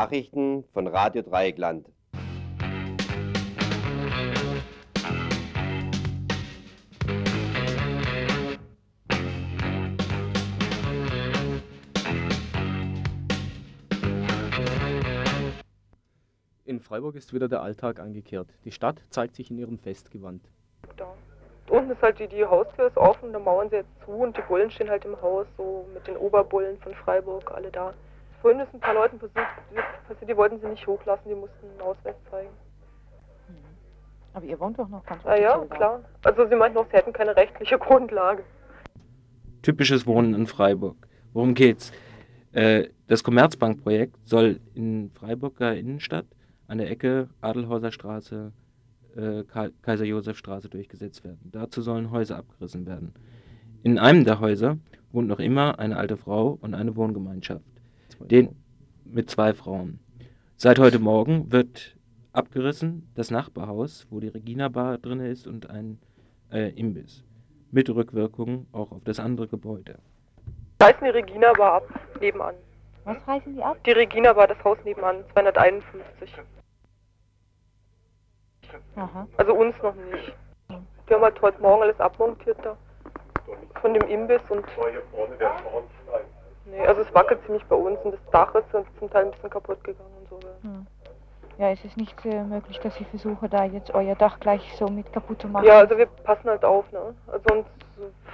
Nachrichten von Radio Dreieckland. In Freiburg ist wieder der Alltag eingekehrt. Die Stadt zeigt sich in ihrem Festgewand. Da. Unten ist halt die, die Haustür ist offen, da mauern sie jetzt zu und die Bullen stehen halt im Haus, so mit den Oberbullen von Freiburg, alle da. Vorhin ist ein paar Leuten passiert, die wollten sie nicht hochlassen, die mussten einen Ausweis zeigen. Mhm. Aber ihr wohnt doch noch ganz Ah ja, klar. Also sie meinten auch, sie hätten keine rechtliche Grundlage. Typisches Wohnen in Freiburg. Worum geht's? Äh, das Commerzbank-Projekt soll in Freiburger Innenstadt an der Ecke Adelhauser Straße, äh, Kaiser-Josef-Straße durchgesetzt werden. Dazu sollen Häuser abgerissen werden. In einem der Häuser wohnt noch immer eine alte Frau und eine Wohngemeinschaft den, mit zwei Frauen. Seit heute Morgen wird abgerissen das Nachbarhaus, wo die Regina Bar drin ist und ein äh, Imbiss. Mit Rückwirkung auch auf das andere Gebäude. Reißen die Regina Bar ab, nebenan. Was reißen die ab? Die Regina Bar, das Haus nebenan, 251. Aha. Also uns noch nicht. Die haben halt heute Morgen alles abmontiert da. Von dem Imbiss und. Nee, also es wackelt ziemlich bei uns und das Dach ist zum Teil ein bisschen kaputt gegangen und so. Hm. Ja, ist es nicht äh, möglich, dass Sie versuchen, da jetzt euer Dach gleich so mit kaputt zu machen? Ja, also wir passen halt auf, ne? Also und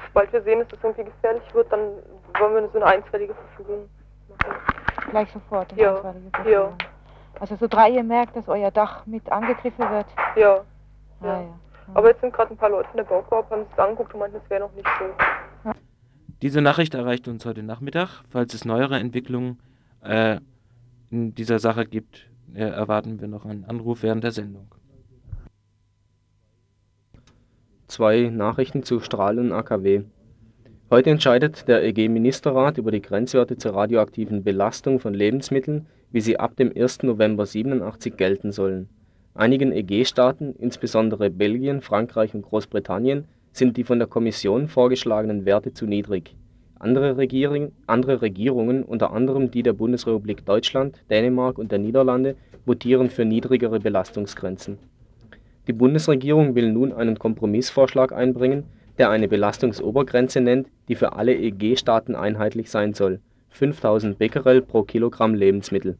sobald wir sehen, dass das irgendwie gefährlich wird, dann wollen wir so eine einstweilige Verfügung machen. Gleich sofort eine ja. einstweilige Verfügung? Ja. Also so drei ihr merkt, dass euer Dach mit angegriffen wird? Ja. Ah, ja. ja. Aber jetzt sind gerade ein paar Leute von der Baukorb, haben es angeguckt und meinten, es wäre noch nicht so. Diese Nachricht erreicht uns heute Nachmittag. Falls es neuere Entwicklungen äh, in dieser Sache gibt, äh, erwarten wir noch einen Anruf während der Sendung. Zwei Nachrichten zu Strahl und AKW. Heute entscheidet der EG-Ministerrat über die Grenzwerte zur radioaktiven Belastung von Lebensmitteln, wie sie ab dem 1. November 87 gelten sollen. Einigen EG-Staaten, insbesondere Belgien, Frankreich und Großbritannien, sind die von der Kommission vorgeschlagenen Werte zu niedrig. Andere Regierungen, unter anderem die der Bundesrepublik Deutschland, Dänemark und der Niederlande, votieren für niedrigere Belastungsgrenzen. Die Bundesregierung will nun einen Kompromissvorschlag einbringen, der eine Belastungsobergrenze nennt, die für alle EG-Staaten einheitlich sein soll: 5000 Becquerel pro Kilogramm Lebensmittel.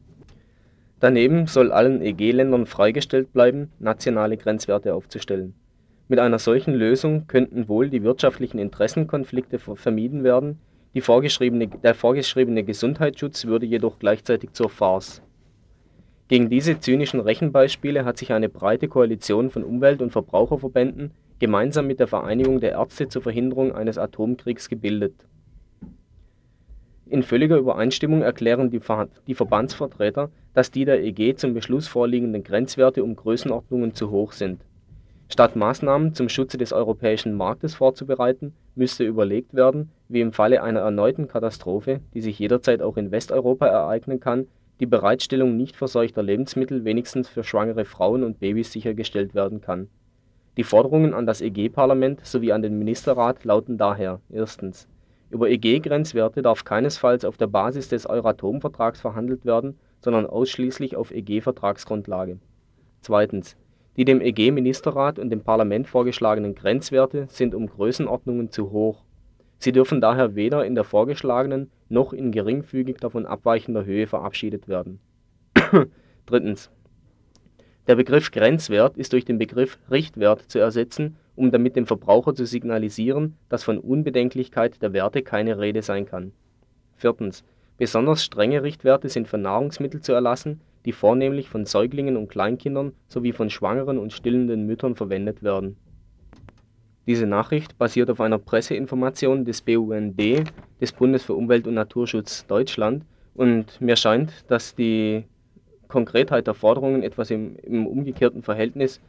Daneben soll allen EG-Ländern freigestellt bleiben, nationale Grenzwerte aufzustellen mit einer solchen Lösung könnten wohl die wirtschaftlichen Interessenkonflikte vermieden werden, der vorgeschriebene Gesundheitsschutz würde jedoch gleichzeitig zur Farce. Gegen diese zynischen Rechenbeispiele hat sich eine breite Koalition von Umwelt und Verbraucherverbänden gemeinsam mit der Vereinigung der Ärzte zur Verhinderung eines Atomkriegs gebildet. In völliger Übereinstimmung erklären die Verbandsvertreter, dass die der EG zum Beschluss vorliegenden Grenzwerte um Größenordnungen zu hoch sind Statt Maßnahmen zum Schutze des europäischen Marktes vorzubereiten, müsste überlegt werden, wie im Falle einer erneuten Katastrophe, die sich jederzeit auch in Westeuropa ereignen kann, die Bereitstellung nicht verseuchter Lebensmittel wenigstens für schwangere Frauen und Babys sichergestellt werden kann. Die Forderungen an das EG-Parlament sowie an den Ministerrat lauten daher: Erstens. Über EG-Grenzwerte darf keinesfalls auf der Basis des Euratom-Vertrags verhandelt werden, sondern ausschließlich auf EG-Vertragsgrundlage. Zweitens die dem EG-Ministerrat und dem Parlament vorgeschlagenen Grenzwerte sind um Größenordnungen zu hoch. Sie dürfen daher weder in der vorgeschlagenen noch in geringfügig davon abweichender Höhe verabschiedet werden. Drittens. Der Begriff Grenzwert ist durch den Begriff Richtwert zu ersetzen, um damit dem Verbraucher zu signalisieren, dass von Unbedenklichkeit der Werte keine Rede sein kann. Viertens. Besonders strenge Richtwerte sind für Nahrungsmittel zu erlassen die vornehmlich von Säuglingen und Kleinkindern sowie von schwangeren und stillenden Müttern verwendet werden. Diese Nachricht basiert auf einer Presseinformation des BUND, des Bundes für Umwelt und Naturschutz Deutschland, und mir scheint, dass die Konkretheit der Forderungen etwas im, im umgekehrten Verhältnis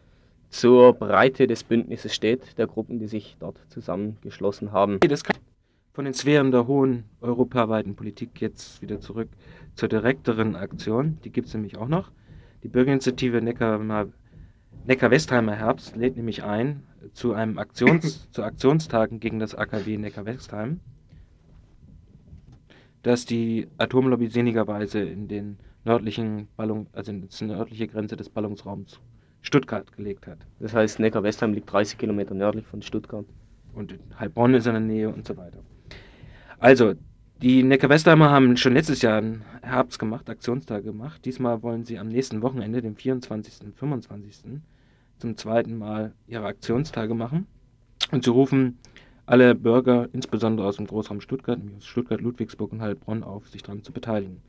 zur Breite des Bündnisses steht, der Gruppen, die sich dort zusammengeschlossen haben. Von den Sphären der hohen europaweiten Politik jetzt wieder zurück zur direkteren Aktion. Die gibt es nämlich auch noch. Die Bürgerinitiative Neckar-Westheimer Herbst lädt nämlich ein zu einem Aktions, zu Aktionstagen gegen das AKW Neckar-Westheim, das die Atomlobby sinnigerweise in den nördlichen Ballung, also in die nördliche Grenze des Ballungsraums Stuttgart gelegt hat. Das heißt, Neckar-Westheim liegt 30 Kilometer nördlich von Stuttgart. Und Heilbronn ist in der Nähe und so weiter. Also, die Neckar-Westheimer haben schon letztes Jahr einen Herbst gemacht, Aktionstag gemacht. Diesmal wollen sie am nächsten Wochenende, dem 24. und 25. zum zweiten Mal ihre Aktionstage machen. Und sie rufen alle Bürger, insbesondere aus dem Großraum Stuttgart, nämlich aus Stuttgart, Ludwigsburg und Heilbronn, auf, sich daran zu beteiligen.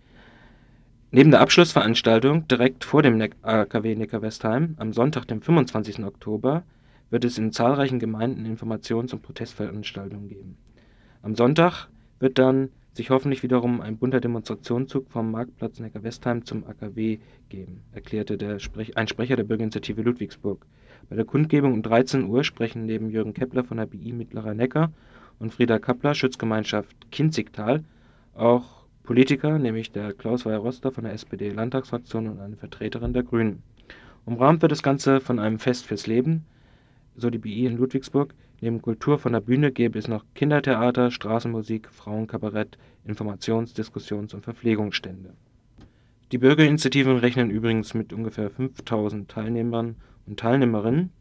Neben der Abschlussveranstaltung direkt vor dem AKW Neckar-Westheim am Sonntag, dem 25. Oktober, wird es in zahlreichen Gemeinden Informations- und Protestveranstaltungen geben. Am Sonntag wird dann sich hoffentlich wiederum ein bunter Demonstrationszug vom Marktplatz Neckar-Westheim zum AKW geben, erklärte Sprech ein Sprecher der Bürgerinitiative Ludwigsburg. Bei der Kundgebung um 13 Uhr sprechen neben Jürgen Kepler von der BI Mittlerer Neckar und Frieda Kappler, Schutzgemeinschaft Kinzigtal, auch Politiker, nämlich der Klaus Weyer-Roster von der SPD-Landtagsfraktion und eine Vertreterin der Grünen. Umrahmt wird das Ganze von einem Fest fürs Leben, so die BI in Ludwigsburg. Neben Kultur von der Bühne gäbe es noch Kindertheater, Straßenmusik, Frauenkabarett, Informations-, Diskussions- und Verpflegungsstände. Die Bürgerinitiativen rechnen übrigens mit ungefähr 5000 Teilnehmern und Teilnehmerinnen.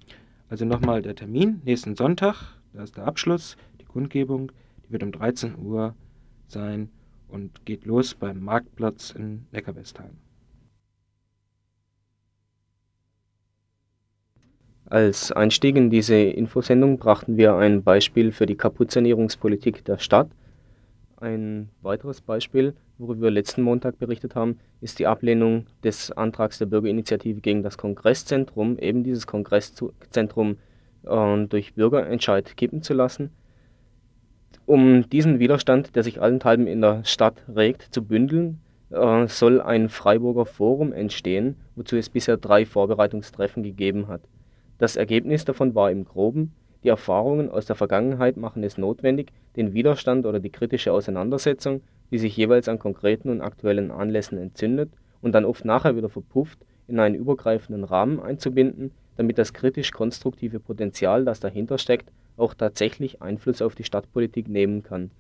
Also nochmal der Termin, nächsten Sonntag, da ist der Abschluss, die Kundgebung, die wird um 13 Uhr sein und geht los beim Marktplatz in Neckarwestheim. Als Einstieg in diese Infosendung brachten wir ein Beispiel für die Kaputtsanierungspolitik der Stadt. Ein weiteres Beispiel, worüber wir letzten Montag berichtet haben, ist die Ablehnung des Antrags der Bürgerinitiative gegen das Kongresszentrum, eben dieses Kongresszentrum äh, durch Bürgerentscheid kippen zu lassen. Um diesen Widerstand, der sich allenthalben in der Stadt regt, zu bündeln, äh, soll ein Freiburger Forum entstehen, wozu es bisher drei Vorbereitungstreffen gegeben hat. Das Ergebnis davon war im Groben: Die Erfahrungen aus der Vergangenheit machen es notwendig, den Widerstand oder die kritische Auseinandersetzung, die sich jeweils an konkreten und aktuellen Anlässen entzündet und dann oft nachher wieder verpufft, in einen übergreifenden Rahmen einzubinden, damit das kritisch-konstruktive Potenzial, das dahinter steckt auch tatsächlich Einfluss auf die Stadtpolitik nehmen kann.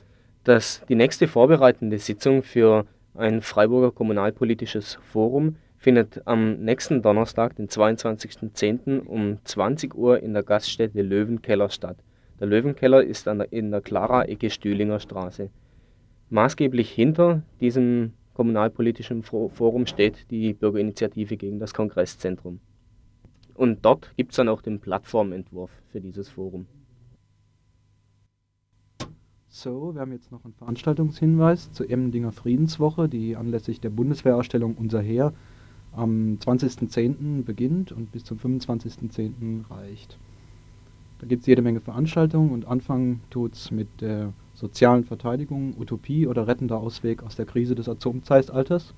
Das, die nächste vorbereitende Sitzung für ein Freiburger Kommunalpolitisches Forum findet am nächsten Donnerstag, den 22.10. um 20 Uhr in der Gaststätte Löwenkeller statt. Der Löwenkeller ist der, in der Clara-Ecke Stühlinger Straße. Maßgeblich hinter diesem kommunalpolitischen Forum steht die Bürgerinitiative gegen das Kongresszentrum. Und dort gibt es dann auch den Plattformentwurf für dieses Forum. So, wir haben jetzt noch einen Veranstaltungshinweis zur Emmendinger Friedenswoche, die anlässlich der Bundeswehrausstellung Unser Heer am 20.10. beginnt und bis zum 25.10. reicht. Da gibt es jede Menge Veranstaltungen und anfangen tut es mit der sozialen Verteidigung, Utopie oder rettender Ausweg aus der Krise des Atomzeitalters.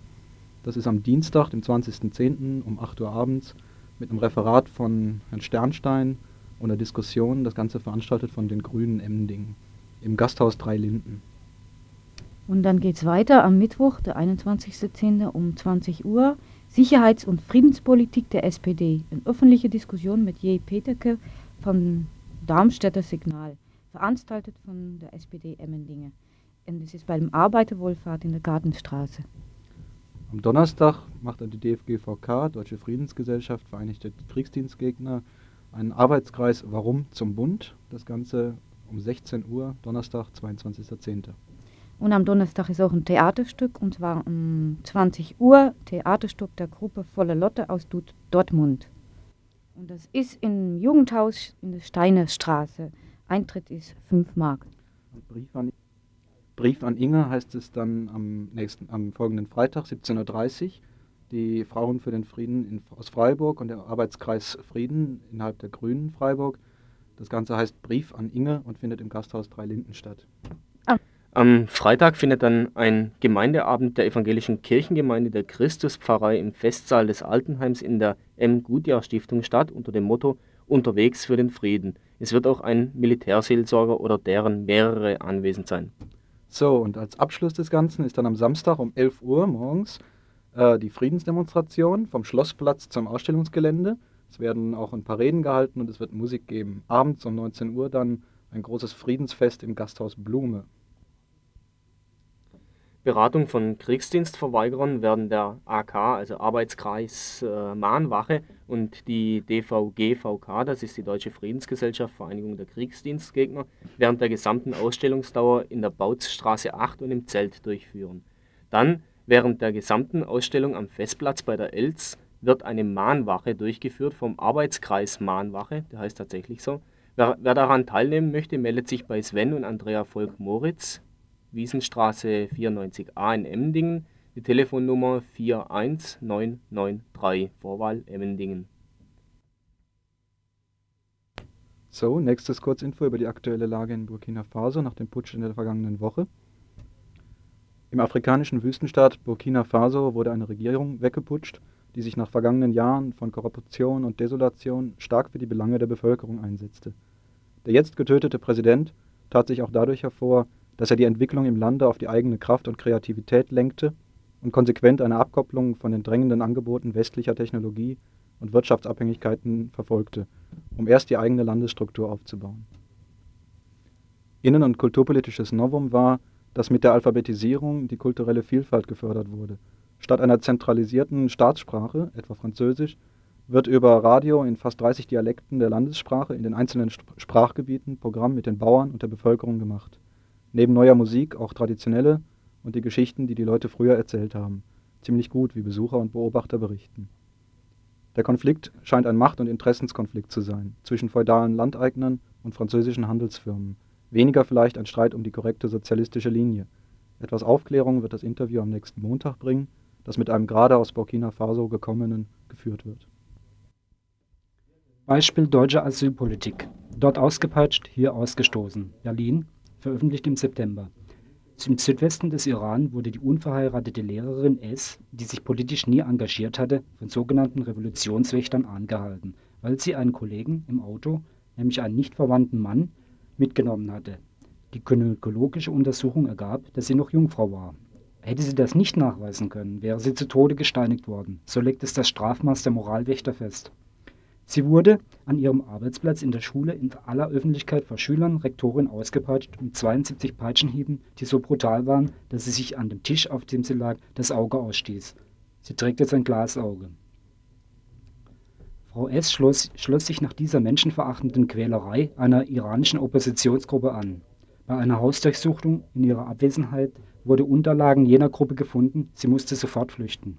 Das ist am Dienstag, dem 20.10. um 8 Uhr abends mit einem Referat von Herrn Sternstein und einer Diskussion, das Ganze veranstaltet von den Grünen Emmendingen im Gasthaus Drei Linden. Und dann geht es weiter am Mittwoch, der 21.10. um 20 Uhr. Sicherheits- und Friedenspolitik der SPD. Eine öffentliche Diskussion mit J. Peterke vom Darmstädter Signal. Veranstaltet von der SPD Emmendinge. Und es ist beim Arbeiterwohlfahrt in der Gartenstraße. Am Donnerstag macht die DFGVK, Deutsche Friedensgesellschaft, Vereinigte Kriegsdienstgegner, einen Arbeitskreis Warum zum Bund. Das Ganze um 16 Uhr, Donnerstag, 22.10. Und am Donnerstag ist auch ein Theaterstück, und zwar um 20 Uhr, Theaterstück der Gruppe Volle Lotte aus Dortmund. Und das ist im Jugendhaus in der Steinerstraße. Eintritt ist 5 Mark. Brief an, Brief an Inge heißt es dann am, nächsten, am folgenden Freitag, 17.30 Uhr. Die Frauen für den Frieden in, aus Freiburg und der Arbeitskreis Frieden innerhalb der Grünen Freiburg das Ganze heißt Brief an Inge und findet im Gasthaus Drei Linden statt. Am Freitag findet dann ein Gemeindeabend der evangelischen Kirchengemeinde der Christuspfarrei im Festsaal des Altenheims in der M. Gutjahr Stiftung statt unter dem Motto Unterwegs für den Frieden. Es wird auch ein Militärseelsorger oder deren mehrere anwesend sein. So, und als Abschluss des Ganzen ist dann am Samstag um 11 Uhr morgens äh, die Friedensdemonstration vom Schlossplatz zum Ausstellungsgelände. Es werden auch ein paar Reden gehalten und es wird Musik geben. Abends um 19 Uhr dann ein großes Friedensfest im Gasthaus Blume. Beratung von Kriegsdienstverweigerern werden der AK, also Arbeitskreis äh, Mahnwache und die DVGVK, das ist die Deutsche Friedensgesellschaft Vereinigung der Kriegsdienstgegner, während der gesamten Ausstellungsdauer in der Bautzstraße 8 und im Zelt durchführen. Dann, während der gesamten Ausstellung am Festplatz bei der Elz, wird eine Mahnwache durchgeführt vom Arbeitskreis Mahnwache, der heißt tatsächlich so. Wer, wer daran teilnehmen möchte, meldet sich bei Sven und Andrea Volk-Moritz Wiesenstraße 94a in Emmendingen, die Telefonnummer 41993, Vorwahl Emmendingen. So, nächstes Kurzinfo über die aktuelle Lage in Burkina Faso nach dem Putsch in der vergangenen Woche. Im afrikanischen Wüstenstaat Burkina Faso wurde eine Regierung weggeputscht, die sich nach vergangenen Jahren von Korruption und Desolation stark für die Belange der Bevölkerung einsetzte. Der jetzt getötete Präsident tat sich auch dadurch hervor, dass er die Entwicklung im Lande auf die eigene Kraft und Kreativität lenkte und konsequent eine Abkopplung von den drängenden Angeboten westlicher Technologie und Wirtschaftsabhängigkeiten verfolgte, um erst die eigene Landesstruktur aufzubauen. Innen- und kulturpolitisches Novum war, dass mit der Alphabetisierung die kulturelle Vielfalt gefördert wurde. Statt einer zentralisierten Staatssprache, etwa Französisch, wird über Radio in fast 30 Dialekten der Landessprache in den einzelnen Sprachgebieten Programm mit den Bauern und der Bevölkerung gemacht Neben neuer Musik auch traditionelle und die Geschichten, die die Leute früher erzählt haben. Ziemlich gut, wie Besucher und Beobachter berichten. Der Konflikt scheint ein Macht- und Interessenskonflikt zu sein zwischen feudalen Landeignern und französischen Handelsfirmen, weniger vielleicht ein Streit um die korrekte sozialistische Linie. Etwas Aufklärung wird das Interview am nächsten Montag bringen, das mit einem gerade aus Burkina Faso gekommenen geführt wird. Beispiel deutsche Asylpolitik. Dort ausgepeitscht, hier ausgestoßen. Berlin, veröffentlicht im September. Im Südwesten des Iran wurde die unverheiratete Lehrerin S., die sich politisch nie engagiert hatte, von sogenannten Revolutionswächtern angehalten, weil sie einen Kollegen im Auto, nämlich einen nicht verwandten Mann, mitgenommen hatte. Die gynäkologische Untersuchung ergab, dass sie noch Jungfrau war. Hätte sie das nicht nachweisen können, wäre sie zu Tode gesteinigt worden. So legt es das Strafmaß der Moralwächter fest. Sie wurde an ihrem Arbeitsplatz in der Schule in aller Öffentlichkeit vor Schülern, Rektorin ausgepeitscht mit 72 Peitschenhieben, die so brutal waren, dass sie sich an dem Tisch, auf dem sie lag, das Auge ausstieß. Sie trägt jetzt ein Glasauge. Frau S. Schloss, schloss sich nach dieser menschenverachtenden Quälerei einer iranischen Oppositionsgruppe an. Bei einer Hausdurchsuchung in ihrer Abwesenheit wurde Unterlagen jener Gruppe gefunden, sie musste sofort flüchten.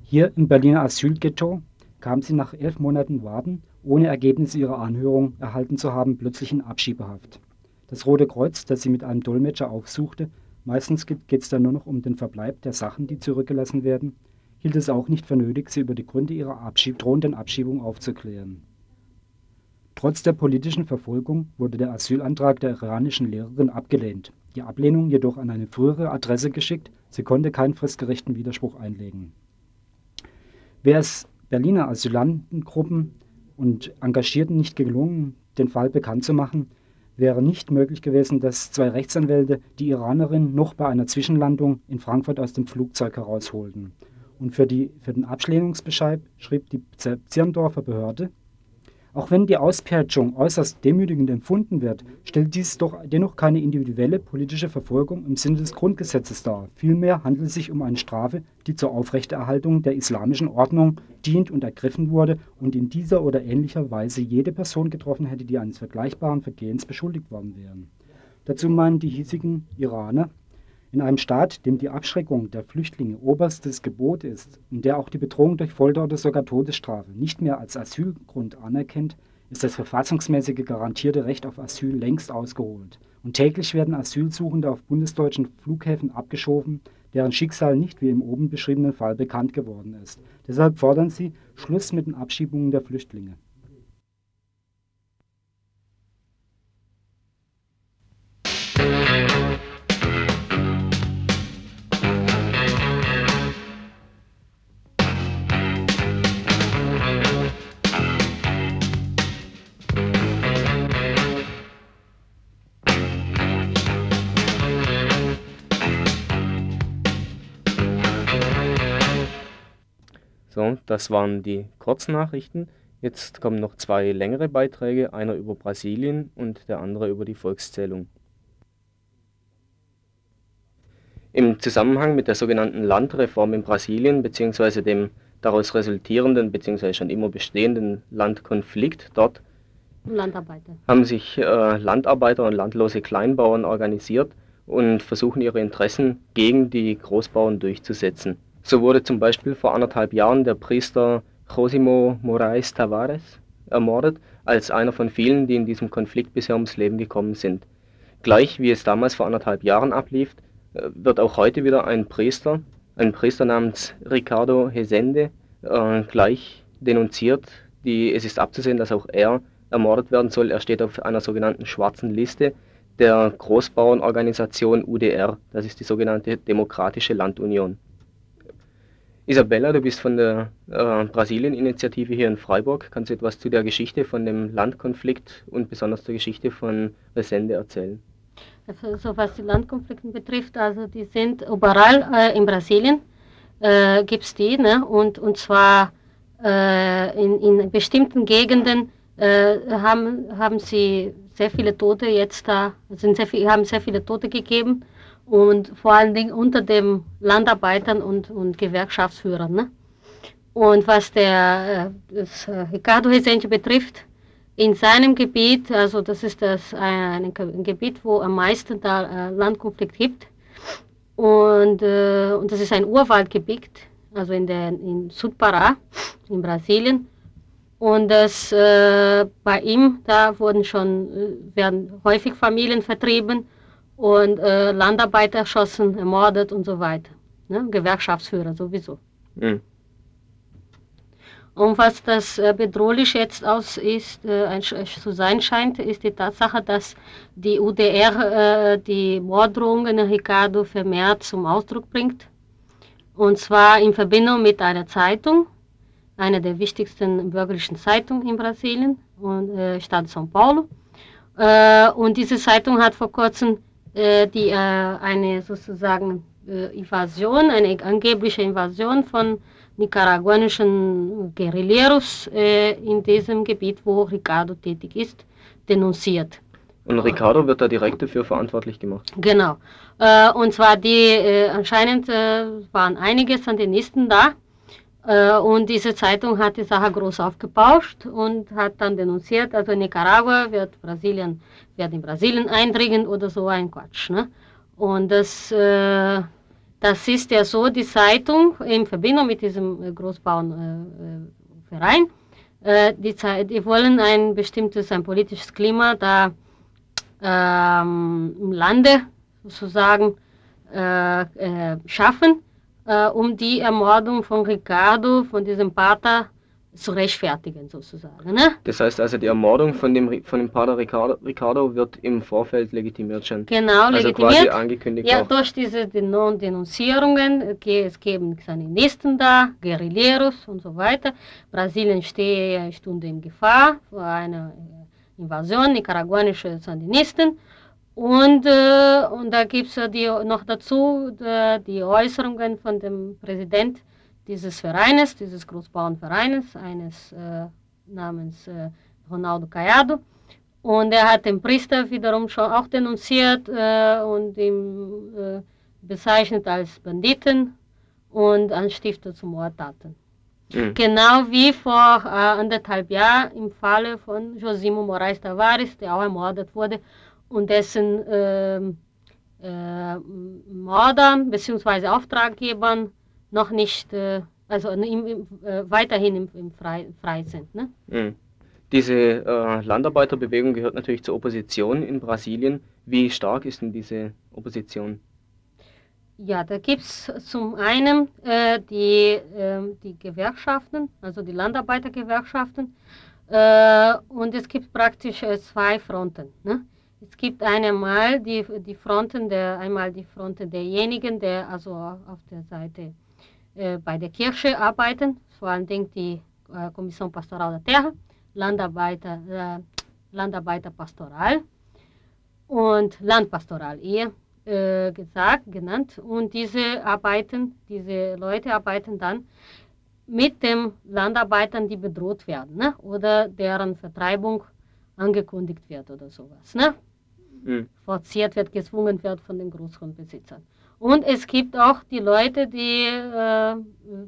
Hier im Berliner Asylghetto kam sie nach elf Monaten Warten, ohne Ergebnis ihrer Anhörung erhalten zu haben, plötzlich in Abschiebehaft. Das Rote Kreuz, das sie mit einem Dolmetscher aufsuchte, meistens geht es dann nur noch um den Verbleib der Sachen, die zurückgelassen werden, hielt es auch nicht für nötig, sie über die Gründe ihrer Abschieb drohenden Abschiebung aufzuklären. Trotz der politischen Verfolgung wurde der Asylantrag der iranischen Lehrerin abgelehnt, die Ablehnung jedoch an eine frühere Adresse geschickt, sie konnte keinen fristgerechten Widerspruch einlegen. Wer es Berliner Asylantengruppen und Engagierten nicht gelungen, den Fall bekannt zu machen, wäre nicht möglich gewesen, dass zwei Rechtsanwälte die Iranerin noch bei einer Zwischenlandung in Frankfurt aus dem Flugzeug herausholten. Und für, die, für den Ablehnungsbescheid schrieb die Zirndorfer Behörde, auch wenn die Auspeitschung äußerst demütigend empfunden wird, stellt dies doch dennoch keine individuelle politische Verfolgung im Sinne des Grundgesetzes dar. Vielmehr handelt es sich um eine Strafe, die zur Aufrechterhaltung der islamischen Ordnung dient und ergriffen wurde und in dieser oder ähnlicher Weise jede Person getroffen hätte, die eines vergleichbaren Vergehens beschuldigt worden wäre. Dazu meinen die hiesigen Iraner, in einem Staat, dem die Abschreckung der Flüchtlinge oberstes Gebot ist und der auch die Bedrohung durch Folter oder sogar Todesstrafe nicht mehr als Asylgrund anerkennt, ist das verfassungsmäßige garantierte Recht auf Asyl längst ausgeholt. Und täglich werden Asylsuchende auf bundesdeutschen Flughäfen abgeschoben, deren Schicksal nicht wie im oben beschriebenen Fall bekannt geworden ist. Deshalb fordern sie Schluss mit den Abschiebungen der Flüchtlinge. So, das waren die Kurznachrichten. Jetzt kommen noch zwei längere Beiträge, einer über Brasilien und der andere über die Volkszählung. Im Zusammenhang mit der sogenannten Landreform in Brasilien bzw. dem daraus resultierenden bzw. schon immer bestehenden Landkonflikt dort haben sich äh, Landarbeiter und landlose Kleinbauern organisiert und versuchen ihre Interessen gegen die Großbauern durchzusetzen. So wurde zum Beispiel vor anderthalb Jahren der Priester Josimo Moraes Tavares ermordet, als einer von vielen, die in diesem Konflikt bisher ums Leben gekommen sind. Gleich wie es damals vor anderthalb Jahren ablief, äh, wird auch heute wieder ein Priester, ein Priester namens Ricardo Hesende, äh, gleich denunziert. Die, es ist abzusehen, dass auch er ermordet werden soll. Er steht auf einer sogenannten schwarzen Liste der Großbauernorganisation UDR, das ist die sogenannte Demokratische Landunion. Isabella, du bist von der äh, Brasilien-Initiative hier in Freiburg. Kannst du etwas zu der Geschichte von dem Landkonflikt und besonders zur Geschichte von Resende erzählen? Also, so was die Landkonflikte betrifft, also die sind überall äh, in Brasilien, äh, gibt es die, ne? und, und zwar äh, in, in bestimmten Gegenden äh, haben, haben sie sehr viele Tote jetzt da, sind sehr viel, haben sehr viele Tote gegeben und vor allen Dingen unter den Landarbeitern und, und Gewerkschaftsführern. Ne? Und was der äh, das äh, Ricardo Resende betrifft, in seinem Gebiet, also das ist das ein, ein Gebiet, wo am meisten da äh, Landkonflikt gibt. Und, äh, und das ist ein Urwaldgebiet, also in, der, in Südpará, in Brasilien. Und das, äh, bei ihm, da wurden schon, äh, werden häufig Familien vertrieben und äh, Landarbeiter erschossen, ermordet und so weiter. Ne? Gewerkschaftsführer sowieso. Mhm. Und was das äh, bedrohlich jetzt aus ist, äh, ein, zu sein scheint, ist die Tatsache, dass die UDR äh, die Morddrohungen Ricardo vermehrt zum Ausdruck bringt. Und zwar in Verbindung mit einer Zeitung, einer der wichtigsten bürgerlichen Zeitungen in Brasilien, und, äh, Stadt São Paulo. Äh, und diese Zeitung hat vor kurzem die, äh, eine sozusagen äh, Invasion, eine angebliche Invasion von nicaraguanischen Guerilleros äh, in diesem Gebiet, wo Ricardo tätig ist, denunziert. Und Ricardo wird da direkt dafür verantwortlich gemacht. Genau. Äh, und zwar die, äh, anscheinend äh, waren einige Sandinisten da äh, und diese Zeitung hat die Sache groß aufgebauscht und hat dann denunziert, also Nicaragua wird Brasilien, wird in Brasilien eindringen oder so ein Quatsch. Ne? Und das, äh, das ist ja so, die Zeitung in Verbindung mit diesem äh, Großbauernverein, äh, die, die wollen ein bestimmtes, ein politisches Klima da ähm, im Lande sozusagen äh, äh, schaffen, äh, um die Ermordung von Ricardo, von diesem Pater, zu rechtfertigen sozusagen. Ne? Das heißt also, die Ermordung von dem, von dem Pater Ricardo, Ricardo wird im Vorfeld legitimiert schon. Genau, Also legitimiert. quasi angekündigt Ja, auch. durch diese Denon Denunzierungen, okay, es geben Sandinisten da, Guerilleros und so weiter. Brasilien stehe eine Stunde in Gefahr vor einer äh, Invasion nicaraguanischer Sandinisten. Und, äh, und da gibt es die, noch dazu die, die Äußerungen von dem Präsident dieses Vereines, dieses Großbauernvereines, eines äh, namens äh, Ronaldo Caiado. Und er hat den Priester wiederum schon auch denunziert äh, und ihn äh, bezeichnet als Banditen und Anstifter zu Mordtaten. Mhm. Genau wie vor äh, anderthalb Jahren im Falle von Josimo Moraes Tavares, der auch ermordet wurde und dessen ähm, äh, Mordern bzw. Auftraggebern noch nicht, äh, also im, im, äh, weiterhin im, im frei, frei sind. Ne? Mhm. Diese äh, Landarbeiterbewegung gehört natürlich zur Opposition in Brasilien. Wie stark ist denn diese Opposition? Ja, da gibt es zum einen äh, die, ähm, die Gewerkschaften, also die Landarbeitergewerkschaften, äh, und es gibt praktisch äh, zwei Fronten. Ne? Es gibt einmal die, die Fronten der, einmal die Fronten derjenigen, der also auf der Seite äh, bei der Kirche arbeiten, vor allen Dingen die äh, Kommission Pastoral der Terra, Landarbeiter, äh, Landarbeiterpastoral und Landpastoral eher äh, gesagt, genannt. Und diese arbeiten, diese Leute arbeiten dann mit den Landarbeitern, die bedroht werden ne? oder deren Vertreibung angekündigt wird oder sowas. Ne? Mhm. Forciert wird, gezwungen wird von den Großgrundbesitzern. Und es gibt auch die Leute, die äh,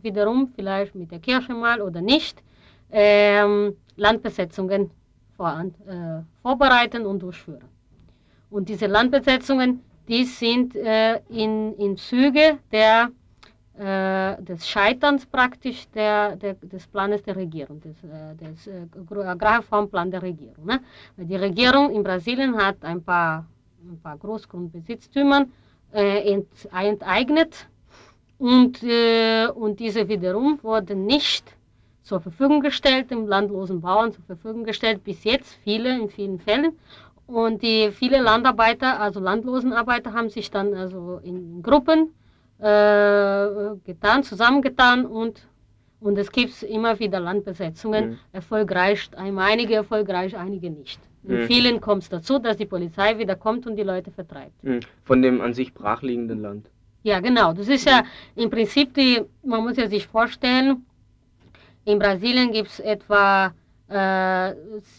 wiederum vielleicht mit der Kirche mal oder nicht ähm, Landbesetzungen vor, äh, vorbereiten und durchführen. Und diese Landbesetzungen, die sind äh, in, in Züge der, äh, des Scheiterns praktisch der, der, des Planes der Regierung, des, äh, des äh, Agrarreformplans der Regierung. Ne? Die Regierung in Brasilien hat ein paar, ein paar Großgrundbesitztümern äh, enteignet und, äh, und diese wiederum wurden nicht zur Verfügung gestellt, dem landlosen Bauern zur Verfügung gestellt, bis jetzt viele, in vielen Fällen. Und die viele Landarbeiter, also Landlosenarbeiter, haben sich dann also in Gruppen äh, getan, zusammengetan und, und es gibt immer wieder Landbesetzungen, mhm. erfolgreich, einige erfolgreich, einige nicht. In mhm. vielen kommt es dazu, dass die Polizei wieder kommt und die Leute vertreibt. Mhm. Von dem an sich brachliegenden Land. Ja, genau. Das ist ja im Prinzip die, man muss ja sich vorstellen, in Brasilien gibt es etwa äh,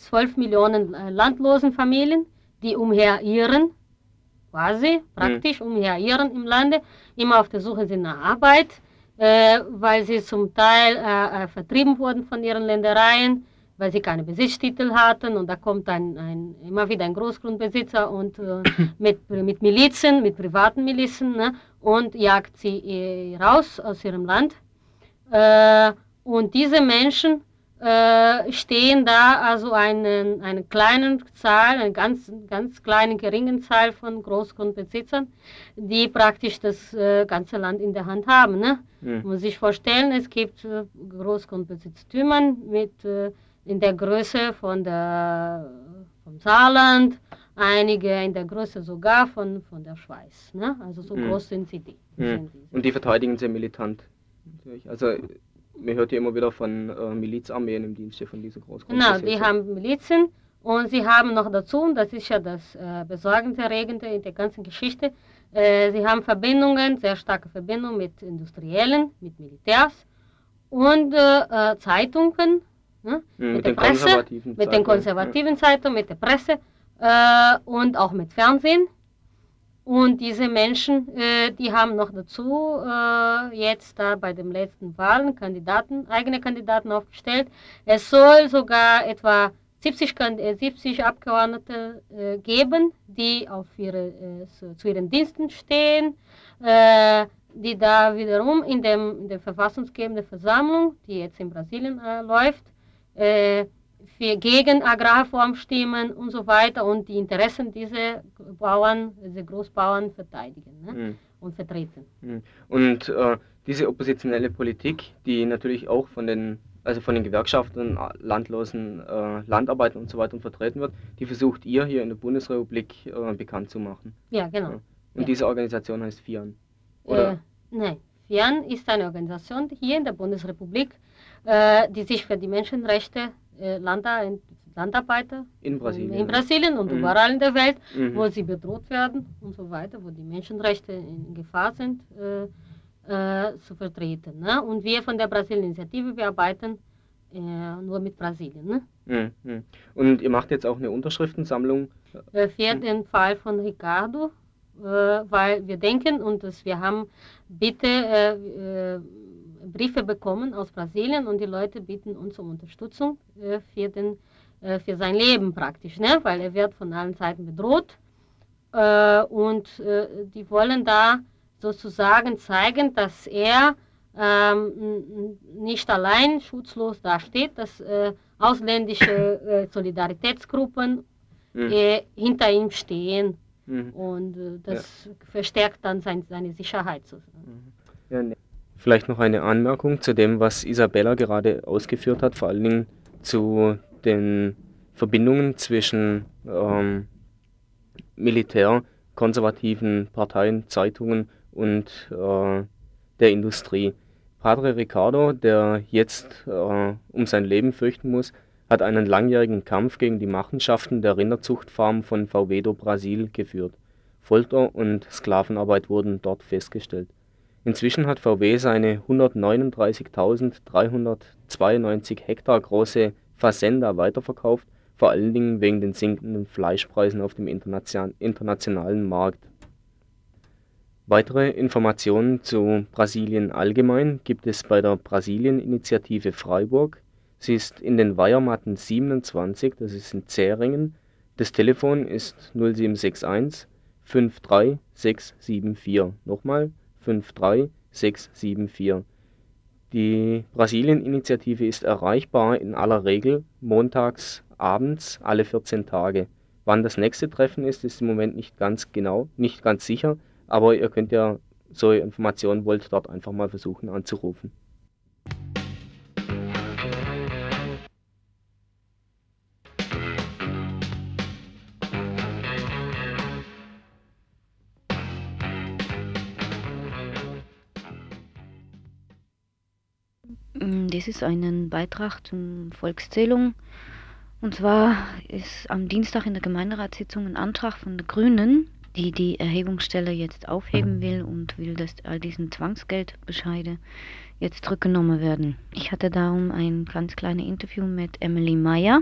12 Millionen äh, landlosen Familien, die umherirren, quasi, praktisch mhm. umherirren im Lande, immer auf der Suche sind nach Arbeit, äh, weil sie zum Teil äh, äh, vertrieben wurden von ihren Ländereien, weil sie keine Besitztitel hatten und da kommt ein, ein immer wieder ein Großgrundbesitzer und äh, mit, mit Milizen, mit privaten Milizen ne, und jagt sie äh, raus aus ihrem Land. Äh, und diese Menschen äh, stehen da also eine, eine kleine Zahl, eine ganz, ganz kleine, geringe Zahl von Großgrundbesitzern, die praktisch das äh, ganze Land in der Hand haben. Ne? Mhm. Man muss sich vorstellen, es gibt äh, Großgrundbesitztümer mit, äh, in der Größe von der, vom Saarland, einige in der Größe sogar von, von der Schweiz. Ne? Also so mhm. groß sind sie die. Mhm. Und die verteidigen sie militant. Also man hört ja immer wieder von äh, Milizarmeen im Dienste von dieser Großgruppe. Genau, die haben Milizen und sie haben noch dazu, und das ist ja das äh, Besorgniserregende in der ganzen Geschichte, äh, sie haben Verbindungen, sehr starke Verbindungen mit Industriellen, mit Militärs und äh, äh Zeitungen, ne? mhm, mit, mit, der Presse, mit den konservativen ja. Zeitungen, mit der Presse äh, und auch mit Fernsehen. Und diese Menschen, äh, die haben noch dazu äh, jetzt da bei den letzten Wahlen Kandidaten, eigene Kandidaten aufgestellt. Es soll sogar etwa 70, 70 äh, Abgeordnete äh, geben, die auf ihre, äh, zu, zu, ihren Diensten stehen, äh, die da wiederum in, dem, in der verfassungsgebenden Versammlung, die jetzt in Brasilien läuft, für gegen Agrarform stimmen und so weiter und die Interessen dieser Bauern, dieser Großbauern verteidigen ne? mhm. und vertreten. Mhm. Und äh, diese oppositionelle Politik, die natürlich auch von den also von den Gewerkschaften, landlosen äh, Landarbeitern und so weiter vertreten wird, die versucht ihr hier in der Bundesrepublik äh, bekannt zu machen. Ja, genau. Ja. Und ja. diese Organisation heißt FIAN. Oder? Äh, nein, FIAN ist eine Organisation hier in der Bundesrepublik, äh, die sich für die Menschenrechte äh, Landarbeiter in Brasilien, in Brasilien und mhm. überall in der Welt, mhm. wo sie bedroht werden und so weiter, wo die Menschenrechte in Gefahr sind, äh, äh, zu vertreten. Ne? Und wir von der Brasilien-Initiative, wir arbeiten äh, nur mit Brasilien. Ne? Mhm. mhm. Und ihr macht jetzt auch eine Unterschriftensammlung? Äh, für den Fall von Ricardo, äh, weil wir denken und dass wir haben bitte Briefe bekommen aus Brasilien und die Leute bieten uns um Unterstützung äh, für, den, äh, für sein Leben praktisch, ne? weil er wird von allen Seiten bedroht äh, und äh, die wollen da sozusagen zeigen, dass er ähm, nicht allein schutzlos dasteht, dass äh, ausländische äh, Solidaritätsgruppen mhm. hinter ihm stehen mhm. und das ja. verstärkt dann sein, seine Sicherheit. Mhm. Ja, ne. Vielleicht noch eine Anmerkung zu dem, was Isabella gerade ausgeführt hat, vor allen Dingen zu den Verbindungen zwischen ähm, Militär, konservativen Parteien, Zeitungen und äh, der Industrie. Padre Ricardo, der jetzt äh, um sein Leben fürchten muss, hat einen langjährigen Kampf gegen die Machenschaften der Rinderzuchtfarm von Fauvedo Brasil geführt. Folter und Sklavenarbeit wurden dort festgestellt. Inzwischen hat VW seine 139.392 Hektar große Fazenda weiterverkauft, vor allen Dingen wegen den sinkenden Fleischpreisen auf dem internationalen Markt. Weitere Informationen zu Brasilien allgemein gibt es bei der Brasilien-Initiative Freiburg. Sie ist in den Weiermatten 27, das ist in Zähringen. Das Telefon ist 0761 53674. Nochmal 53674. Die Brasilien-Initiative ist erreichbar in aller Regel montags abends alle 14 Tage. Wann das nächste Treffen ist, ist im Moment nicht ganz genau, nicht ganz sicher, aber ihr könnt ja so Informationen wollt dort einfach mal versuchen anzurufen. Das ist ein Beitrag zur Volkszählung. Und zwar ist am Dienstag in der Gemeinderatssitzung ein Antrag von den Grünen, die die Erhebungsstelle jetzt aufheben will und will, dass all diesen Zwangsgeldbescheide jetzt zurückgenommen werden. Ich hatte darum ein ganz kleines Interview mit Emily Meyer,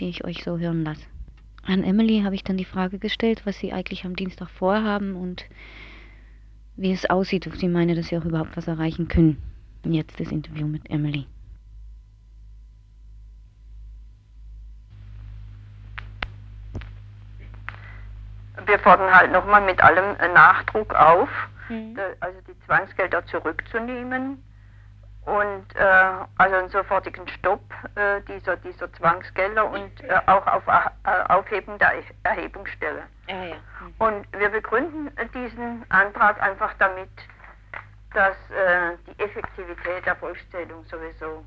die ich euch so hören lasse. An Emily habe ich dann die Frage gestellt, was sie eigentlich am Dienstag vorhaben und wie es aussieht, ob sie meine, dass sie auch überhaupt was erreichen können. Und jetzt das Interview mit Emily. Wir fordern halt nochmal mit allem Nachdruck auf, Mhm. also die Zwangsgelder zurückzunehmen und äh, also einen sofortigen Stopp äh, dieser, dieser Zwangsgelder und äh, auch auf Aufheben der Erhe- Erhebungsstelle. Ah ja. Und wir begründen diesen Antrag einfach damit, dass äh, die Effektivität der Volkszählung sowieso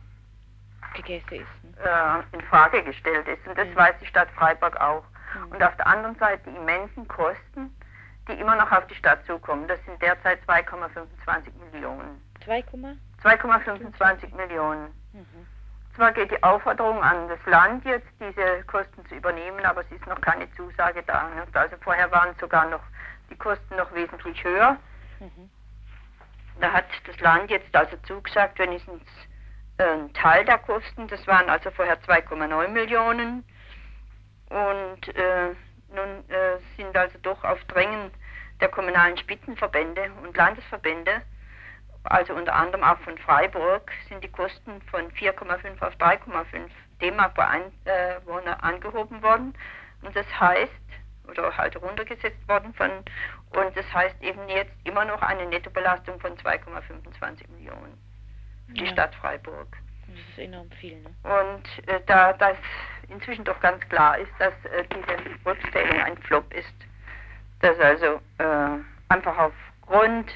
Gegessen ist. äh, in Frage gestellt ist. Und das Mhm. weiß die Stadt Freiburg auch. Mhm. Und auf der anderen Seite die immensen Kosten, die immer noch auf die Stadt zukommen. Das sind derzeit 2,25 Millionen. 2, 2,25 Millionen. mhm. Zwar geht die Aufforderung an das Land jetzt, diese Kosten zu übernehmen, aber es ist noch keine Zusage da. ne? Also vorher waren sogar noch die Kosten noch wesentlich höher. Mhm. Da hat das Land jetzt also zugesagt, wenigstens äh, einen Teil der Kosten. Das waren also vorher 2,9 Millionen. Und äh, nun äh, sind also doch auf Drängen der kommunalen Spitzenverbände und Landesverbände, also unter anderem auch von Freiburg, sind die Kosten von 4,5 auf 3,5 D-Mark pro Einwohner angehoben worden. Und das heißt, oder halt runtergesetzt worden von, und das heißt eben jetzt immer noch eine Nettobelastung von 2,25 Millionen. für Die Ja. Stadt Freiburg. Das ist enorm viel, ne? Und äh, da das inzwischen doch ganz klar ist, dass äh, diese Volkszählung ein Flop ist, dass also äh, einfach aufgrund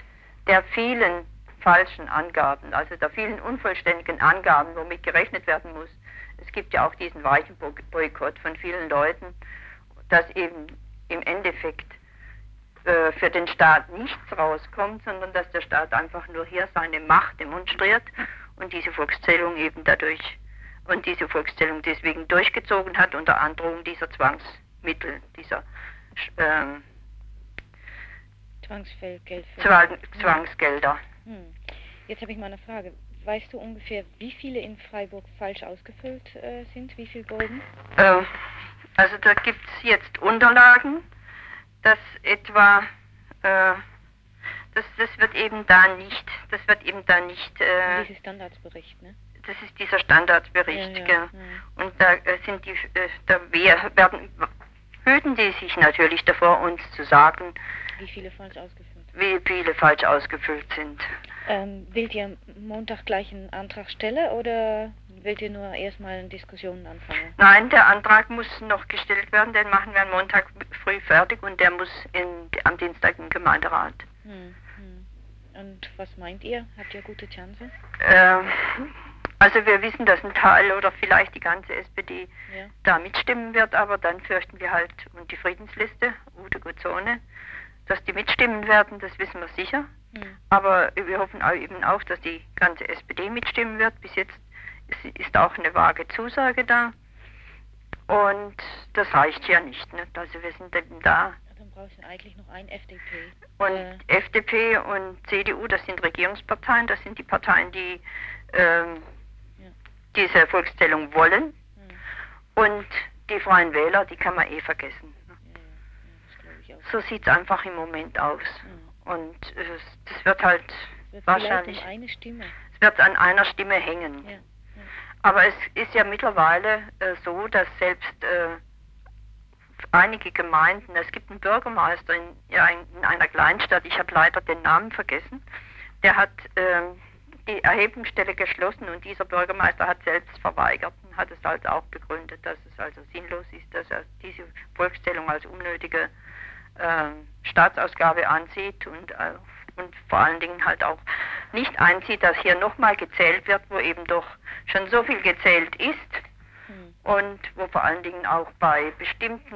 der vielen falschen Angaben, also der vielen unvollständigen Angaben, womit gerechnet werden muss, es gibt ja auch diesen weichen Bo- Boykott von vielen Leuten, dass eben im Endeffekt äh, für den Staat nichts rauskommt, sondern dass der Staat einfach nur hier seine Macht demonstriert und diese Volkszählung eben dadurch und diese Volkszählung deswegen durchgezogen hat unter Androhung dieser Zwangsmittel, dieser ähm, Zwangsgeldgeld für. Zwang, Zwangsgelder. Hm. Jetzt habe ich mal eine Frage. Weißt du ungefähr, wie viele in Freiburg falsch ausgefüllt äh, sind? Wie viele Bögen? Äh, also da gibt es jetzt Unterlagen, dass etwa, äh, das, das wird eben da nicht, das wird eben da nicht, äh, Dieses Standardsbericht, ne? das ist dieser Standardbericht, Ja, ja, gell. ja. Und da äh, sind die, äh, da wer- werden, hüten die sich natürlich davor, uns zu sagen, Wie viele falsch ausgefüllt? wie viele falsch ausgefüllt sind. Ähm, wollt ihr am Montag gleich einen Antrag stellen oder wollt ihr nur erstmal eine Diskussion anfangen? Nein, der Antrag muss noch gestellt werden, den machen wir am Montag früh fertig und der muss in, am Dienstag im Gemeinderat. Hm, hm. Und was meint ihr? Habt ihr gute Chance? Äh, also wir wissen, dass ein Teil oder vielleicht die ganze SPD Ja. da mitstimmen wird, aber dann fürchten wir halt, und die Friedensliste, Ute Gutzone, dass die mitstimmen werden, das wissen wir sicher. Hm. Aber wir hoffen auch eben auch, dass die ganze SPD mitstimmen wird. Bis jetzt ist, ist auch eine vage Zusage da. Und das reicht ja nicht. Ne? Also wir sind eben da. Dann brauche ich eigentlich noch ein FDP. Und Äh. FDP und CDU, das sind Regierungsparteien, das sind die Parteien, die ähm, Ja. diese Volkszählung wollen. Hm. Und die Freien Wähler, die kann man eh vergessen. Ja, ja, ja. So sieht es einfach im Moment aus. Und äh, das wird halt Wird wahrscheinlich, vielleicht um eine Stimme. es wird an einer Stimme hängen. Aber es ist ja mittlerweile äh, so, dass selbst äh, einige Gemeinden, es gibt einen Bürgermeister in, in, in einer Kleinstadt, ich habe leider den Namen vergessen, der hat ähm, die Erhebungsstelle geschlossen und dieser Bürgermeister hat selbst verweigert und hat es halt auch begründet, dass es also sinnlos ist, dass er diese Volkszählung als unnötige äh, Staatsausgabe ansieht und, äh, und vor allen Dingen halt auch nicht einsieht, dass hier nochmal gezählt wird, wo eben doch schon so viel gezählt ist und wo vor allen Dingen auch bei bestimmten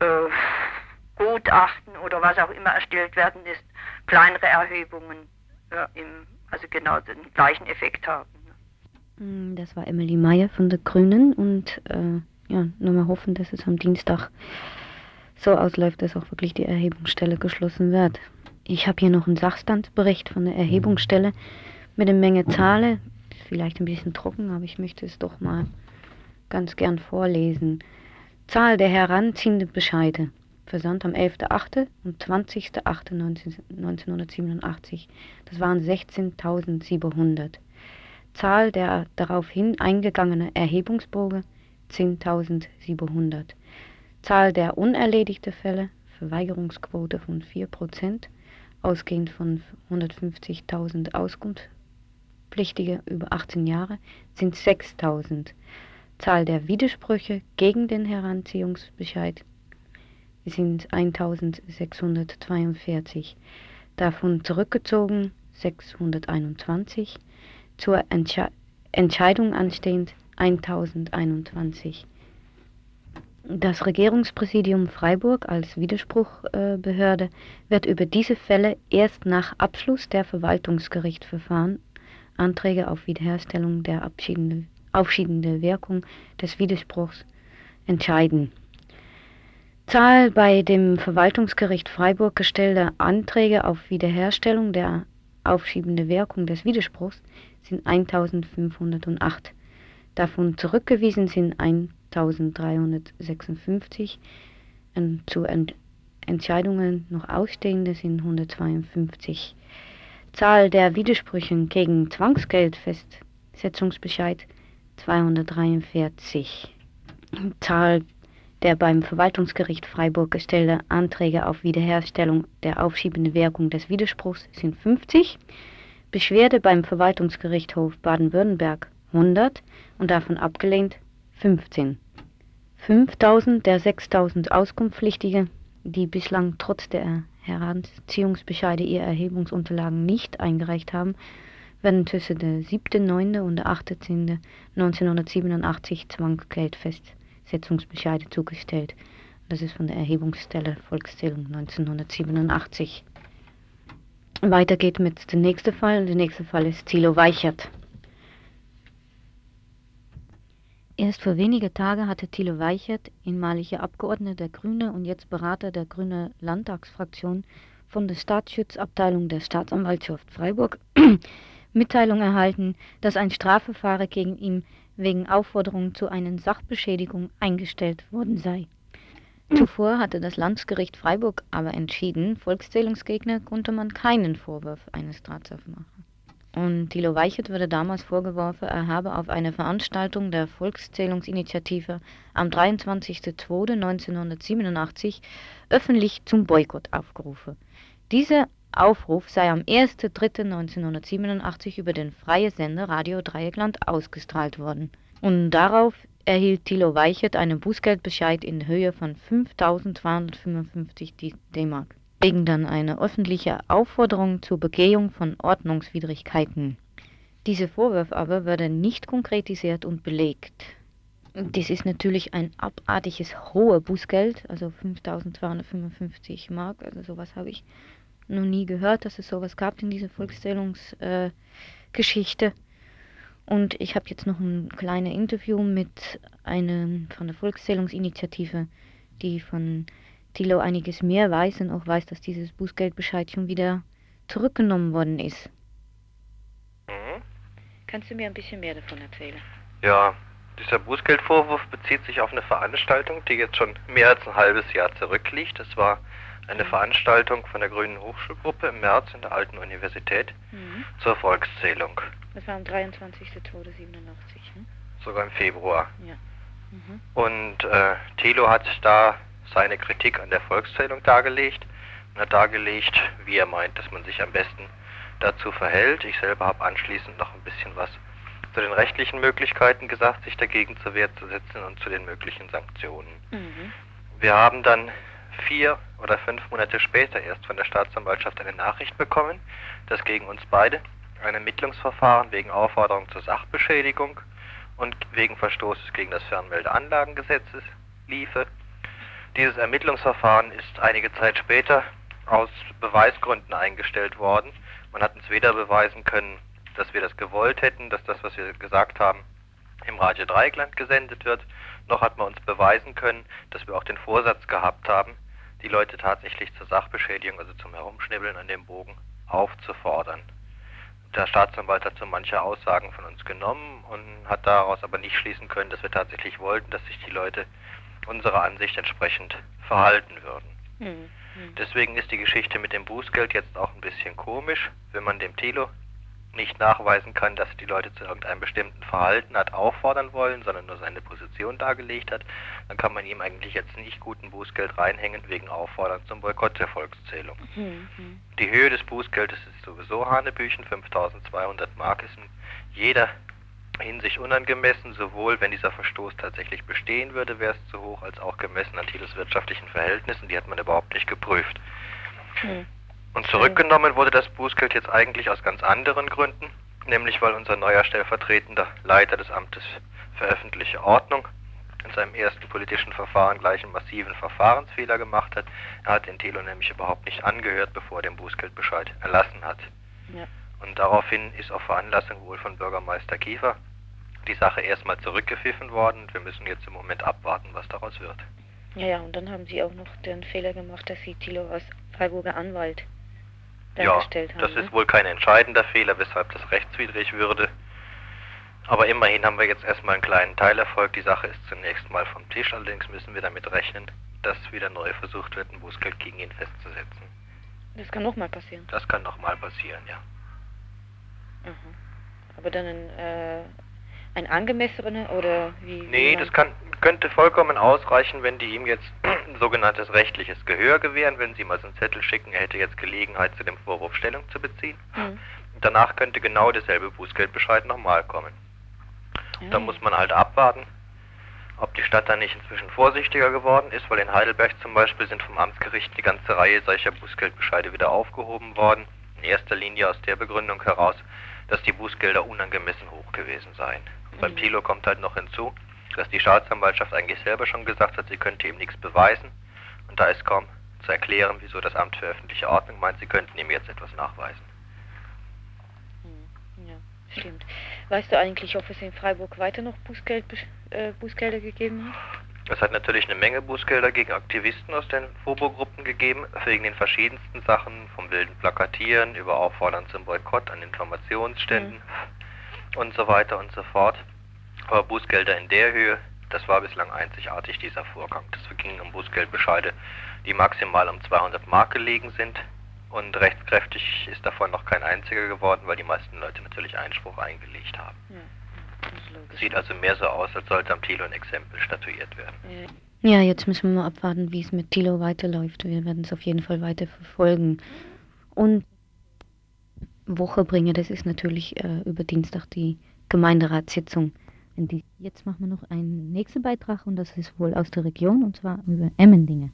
äh, Gutachten oder was auch immer erstellt werden ist, kleinere Erhebungen ja, im, also genau den gleichen Effekt haben. Mm, Das war Emily Meyer von der Grünen und äh, ja, nur mal hoffen, dass es am Dienstag so ausläuft, dass auch wirklich die Erhebungsstelle geschlossen wird. Ich habe hier noch einen Sachstandsbericht von der Erhebungsstelle mit der Menge Zahlen. Vielleicht ein bisschen trocken, aber ich möchte es doch mal ganz gern vorlesen. Zahl der heranziehenden Bescheide. Versandt am 11.8. und 20.08.1987. Das waren 16.700. Zahl der daraufhin eingegangenen Erhebungsbogen 10.700. Zahl der unerledigten Fälle, Verweigerungsquote von 4%, ausgehend von 150.000 Auskunftspflichtige über 18 Jahre, sind 6.000. Zahl der Widersprüche gegen den Heranziehungsbescheid sind 1642. Davon zurückgezogen 621. Zur Entsche Entscheidung anstehend 1021. Das Regierungspräsidium Freiburg als Widerspruchbehörde wird über diese Fälle erst nach Abschluss der Verwaltungsgerichtsverfahren Anträge auf Wiederherstellung der abschiedende, aufschiedende Wirkung des Widerspruchs entscheiden. Zahl bei dem Verwaltungsgericht Freiburg gestellter Anträge auf Wiederherstellung der aufschiebende Wirkung des Widerspruchs sind 1508. Davon zurückgewiesen sind 1356. Und zu Ent Entscheidungen noch ausstehende sind 152. Zahl der Widersprüche gegen Zwangsgeldfestsetzungsbescheid 243. Zahl der beim Verwaltungsgericht Freiburg gestellte Anträge auf Wiederherstellung der aufschiebenden Wirkung des Widerspruchs sind 50. Beschwerde beim Verwaltungsgerichtshof Baden-Württemberg 100 und davon abgelehnt 15. 5000 der 6000 Auskunftspflichtige, die bislang trotz der Heranziehungsbescheide ihre Erhebungsunterlagen nicht eingereicht haben, werden zwischen der 7.9. und der 18.1987 Zwangsgeldfestsetzungsbescheide zugestellt. Das ist von der Erhebungsstelle Volkszählung 1987. Weiter geht mit dem nächsten Fall. Der nächste Fall ist Thilo Weichert. Erst vor wenigen Tagen hatte Thilo Weichert, ehemaliger Abgeordneter der Grünen und jetzt Berater der Grünen Landtagsfraktion von der Staatsschutzabteilung der Staatsanwaltschaft Freiburg, Mitteilung erhalten, dass ein Strafverfahren gegen ihn wegen Aufforderung zu einer Sachbeschädigung eingestellt worden sei. Zuvor hatte das Landesgericht Freiburg aber entschieden, Volkszählungsgegner konnte man keinen Vorwurf eines Straftaten machen. Und Thilo Weichert wurde damals vorgeworfen, er habe auf einer Veranstaltung der Volkszählungsinitiative am 23.02.1987 öffentlich zum Boykott aufgerufen. Dieser Aufruf sei am 1.03.1987 über den freien Sender Radio Dreieckland ausgestrahlt worden. Und darauf erhielt Thilo Weichert einen Bußgeldbescheid in Höhe von 5.255 D-Mark wegen dann eine öffentliche Aufforderung zur Begehung von Ordnungswidrigkeiten. Diese Vorwürfe aber werden nicht konkretisiert und belegt. Dies ist natürlich ein abartiges hohes Bußgeld, also 5.255 Mark, also sowas habe ich noch nie gehört, dass es sowas gab in dieser Volkszählungsgeschichte. Äh, und ich habe jetzt noch ein kleines Interview mit einem von der Volkszählungsinitiative, die von Thilo einiges mehr weiß und auch weiß, dass dieses Bußgeldbescheid schon wieder zurückgenommen worden ist. Mhm. Kannst du mir ein bisschen mehr davon erzählen? Ja, dieser Bußgeldvorwurf bezieht sich auf eine Veranstaltung, die jetzt schon mehr als ein halbes Jahr zurückliegt. Das war eine Veranstaltung von der Grünen Hochschulgruppe im März in der Alten Universität Mhm. zur Volkszählung. Das war am 23.02.87. Hm? Sogar im Februar. Ja. Mhm. Und äh, Thilo hat da seine Kritik an der Volkszählung dargelegt und hat dargelegt, wie er meint, dass man sich am besten dazu verhält. Ich selber habe anschließend noch ein bisschen was zu den rechtlichen Möglichkeiten gesagt, sich dagegen zur Wehr zu setzen und zu den möglichen Sanktionen. Mhm. Wir haben dann vier oder fünf Monate später erst von der Staatsanwaltschaft eine Nachricht bekommen, dass gegen uns beide ein Ermittlungsverfahren wegen Aufforderung zur Sachbeschädigung und wegen Verstoßes gegen das Fernmeldeanlagengesetzes liefe. Dieses Ermittlungsverfahren ist einige Zeit später aus Beweisgründen eingestellt worden. Man hat uns weder beweisen können, dass wir das gewollt hätten, dass das, was wir gesagt haben, im Radio Dreieckland gesendet wird, noch hat man uns beweisen können, dass wir auch den Vorsatz gehabt haben, die Leute tatsächlich zur Sachbeschädigung, also zum Herumschnibbeln an dem Bogen, aufzufordern. Der Staatsanwalt hat so manche Aussagen von uns genommen und hat daraus aber nicht schließen können, dass wir tatsächlich wollten, dass sich die Leute unserer Ansicht entsprechend verhalten würden. Mhm. Deswegen ist die Geschichte mit dem Bußgeld jetzt auch ein bisschen komisch, wenn man dem Telo nicht nachweisen kann, dass die Leute zu irgendeinem bestimmten Verhalten hat auffordern wollen, sondern nur seine Position dargelegt hat, dann kann man ihm eigentlich jetzt nicht guten Bußgeld reinhängen wegen Auffordern zum Boykott der Volkszählung. Mhm. Die Höhe des Bußgeldes ist sowieso Hanebüchen, 5200 Mark ist in jeder Hinsicht unangemessen, sowohl wenn dieser Verstoß tatsächlich bestehen würde, wäre es zu hoch, als auch gemessen an Thiels wirtschaftlichen Verhältnissen, die hat man überhaupt nicht geprüft. Mhm. Und zurückgenommen wurde das Bußgeld jetzt eigentlich aus ganz anderen Gründen, nämlich weil unser neuer stellvertretender Leiter des Amtes für öffentliche Ordnung in seinem ersten politischen Verfahren gleich einen massiven Verfahrensfehler gemacht hat. Er hat den Thelo nämlich überhaupt nicht angehört, bevor er den Bußgeldbescheid erlassen hat. Ja. Und daraufhin ist auf Veranlassung wohl von Bürgermeister Kiefer die Sache erstmal zurückgepfiffen worden und wir müssen jetzt im Moment abwarten, was daraus wird. Ja, ja, und dann haben Sie auch noch den Fehler gemacht, dass Sie Thilo als Freiburger Anwalt Ja, dargestellt haben. das ne? ist wohl kein entscheidender Fehler, weshalb das rechtswidrig würde. Aber immerhin haben wir jetzt erstmal einen kleinen Teilerfolg. Die Sache ist zunächst mal vom Tisch, allerdings müssen wir damit rechnen, dass wieder neu versucht wird, ein Bußgeld gegen ihn festzusetzen. Das kann nochmal passieren. Das kann nochmal passieren, ja. Mhm. Aber dann ein, äh, ein angemessener oder wie? wie Nee, man- das kann, könnte vollkommen ausreichen, wenn die ihm jetzt ein sogenanntes rechtliches Gehör gewähren, wenn sie ihm also einen Zettel schicken, er hätte jetzt Gelegenheit, zu dem Vorwurf Stellung zu beziehen. Mhm. Und danach könnte genau derselbe Bußgeldbescheid nochmal kommen. Ja. Da muss man halt abwarten, ob die Stadt dann nicht inzwischen vorsichtiger geworden ist, weil in Heidelberg zum Beispiel sind vom Amtsgericht die ganze Reihe solcher Bußgeldbescheide wieder aufgehoben worden. In erster Linie aus der Begründung heraus, dass die Bußgelder unangemessen hoch gewesen seien. Und beim Mhm. Thilo kommt halt noch hinzu, dass die Staatsanwaltschaft eigentlich selber schon gesagt hat, sie könnte ihm nichts beweisen. Und da ist kaum zu erklären, wieso das Amt für öffentliche Ordnung meint, sie könnten ihm jetzt etwas nachweisen. Mhm. Ja, stimmt. Weißt du eigentlich, ob es in Freiburg weiter noch Bußgeld, äh, Bußgelder gegeben hat? Es hat natürlich eine Menge Bußgelder gegen Aktivisten aus den Fobo-Gruppen gegeben, wegen den verschiedensten Sachen, vom wilden Plakatieren über Auffordern zum Boykott an Informationsständen und so weiter und so fort. Aber Bußgelder in der Höhe, das war bislang einzigartig, dieser Vorgang. Das ging um Bußgeldbescheide, die maximal um 200 Mark gelegen sind. Und rechtskräftig ist davon noch kein einziger geworden, weil die meisten Leute natürlich Einspruch eingelegt haben. Ja, Sieht also mehr so aus, als sollte am Thilo ein Exempel statuiert werden. Ja. Jetzt müssen wir mal abwarten, wie es mit Thilo weiterläuft. Wir werden es auf jeden Fall weiter verfolgen. Und Woche bringen, das ist natürlich äh, über Dienstag die Gemeinderatssitzung. Jetzt machen wir noch einen nächsten Beitrag und das ist wohl aus der Region und zwar über Emmendingen.